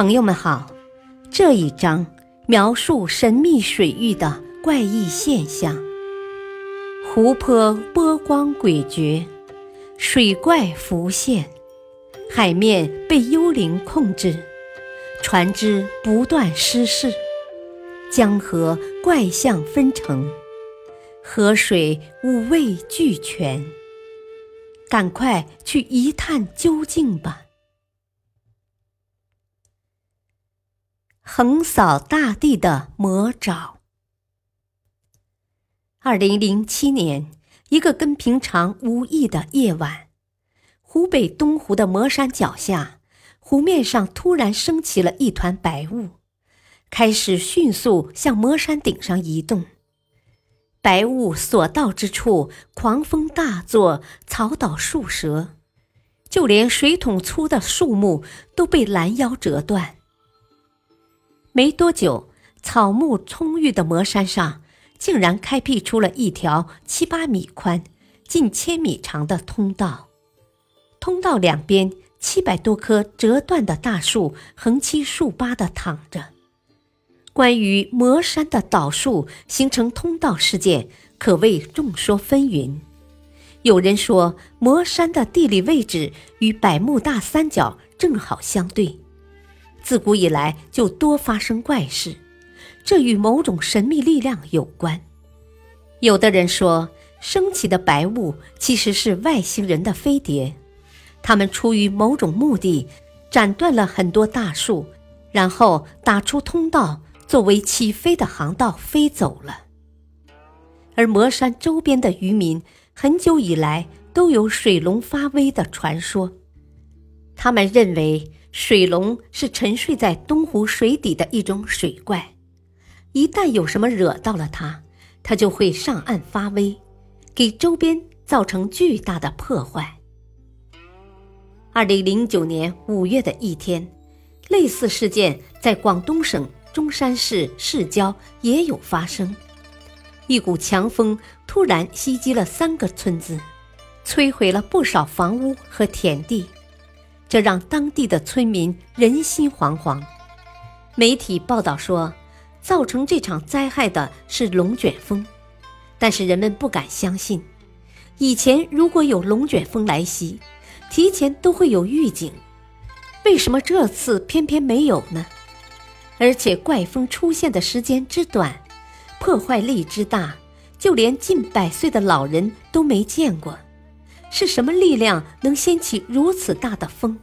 朋友们好，这一章描述神秘水域的怪异现象。湖泊波光诡谲，水怪浮现，海面被幽灵控制，船只不断失事，江河怪象纷呈，河水五味俱全。赶快去一探究竟吧！横扫大地的魔爪。二零零七年，一个跟平常无异的夜晚，湖北东湖的魔山脚下，湖面上突然升起了一团白雾，开始迅速向魔山顶上移动。白雾所到之处，狂风大作，草倒树折，就连水桶粗的树木都被拦腰折断。没多久，草木葱郁的魔山上，竟然开辟出了一条七八米宽、近千米长的通道。通道两边，七百多棵折断的大树横七竖八地躺着。关于魔山的倒树形成通道事件，可谓众说纷纭。有人说，魔山的地理位置与百慕大三角正好相对。自古以来就多发生怪事，这与某种神秘力量有关。有的人说，升起的白雾其实是外星人的飞碟，他们出于某种目的，斩断了很多大树，然后打出通道作为起飞的航道飞走了。而魔山周边的渔民很久以来都有水龙发威的传说，他们认为。水龙是沉睡在东湖水底的一种水怪，一旦有什么惹到了它，它就会上岸发威，给周边造成巨大的破坏。二零零九年五月的一天，类似事件在广东省中山市市郊也有发生，一股强风突然袭击了三个村子，摧毁了不少房屋和田地。这让当地的村民人心惶惶。媒体报道说，造成这场灾害的是龙卷风，但是人们不敢相信。以前如果有龙卷风来袭，提前都会有预警，为什么这次偏偏没有呢？而且怪风出现的时间之短，破坏力之大，就连近百岁的老人都没见过。是什么力量能掀起如此大的风？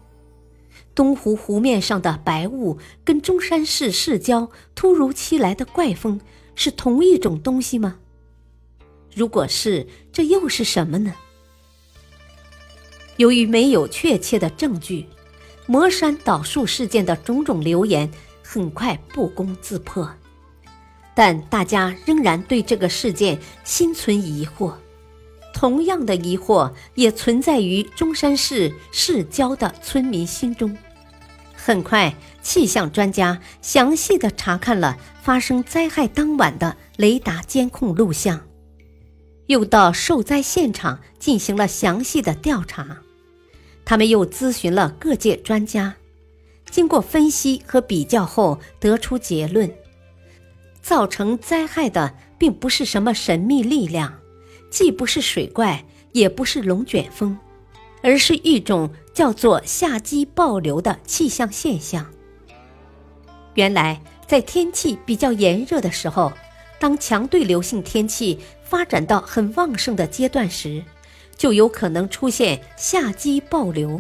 东湖湖面上的白雾跟中山市市郊突如其来的怪风是同一种东西吗？如果是，这又是什么呢？由于没有确切的证据，魔山倒树事件的种种流言很快不攻自破，但大家仍然对这个事件心存疑惑。同样的疑惑也存在于中山市市郊的村民心中。很快，气象专家详细的查看了发生灾害当晚的雷达监控录像，又到受灾现场进行了详细的调查。他们又咨询了各界专家，经过分析和比较后，得出结论：造成灾害的并不是什么神秘力量。既不是水怪，也不是龙卷风，而是一种叫做夏季暴流的气象现象。原来，在天气比较炎热的时候，当强对流性天气发展到很旺盛的阶段时，就有可能出现夏季暴流。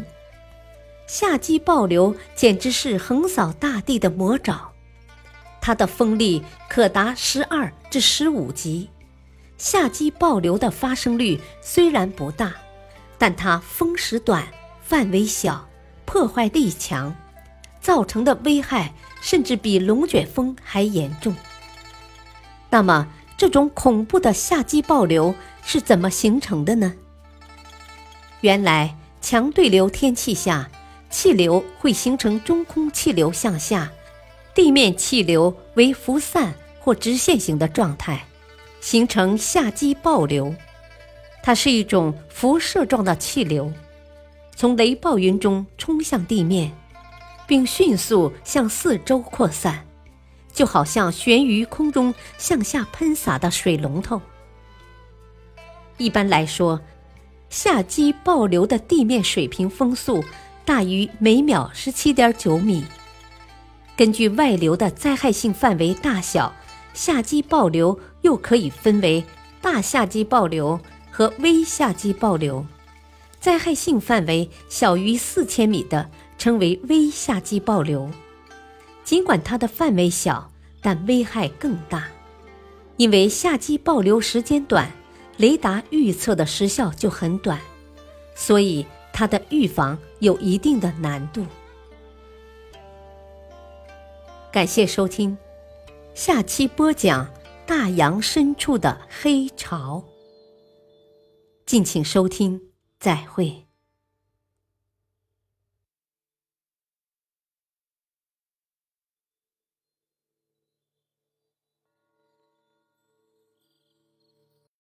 夏季暴流简直是横扫大地的魔爪，它的风力可达十二至十五级。夏季暴流的发生率虽然不大，但它风时短、范围小、破坏力强，造成的危害甚至比龙卷风还严重。那么，这种恐怖的夏季暴流是怎么形成的呢？原来，强对流天气下，气流会形成中空气流向下，地面气流为浮散或直线型的状态。形成下击暴流，它是一种辐射状的气流，从雷暴云中冲向地面，并迅速向四周扩散，就好像悬于空中向下喷洒的水龙头。一般来说，下击暴流的地面水平风速大于每秒十七点九米。根据外流的灾害性范围大小，下机暴流又可以分为大下机暴流和微下机暴流。灾害性范围小于四千米的称为微下机暴流。尽管它的范围小，但危害更大，因为下机暴流时间短，雷达预测的时效就很短，所以它的预防有一定的难度。感谢收听，下期播讲大洋深处的黑潮。敬请收听，再会。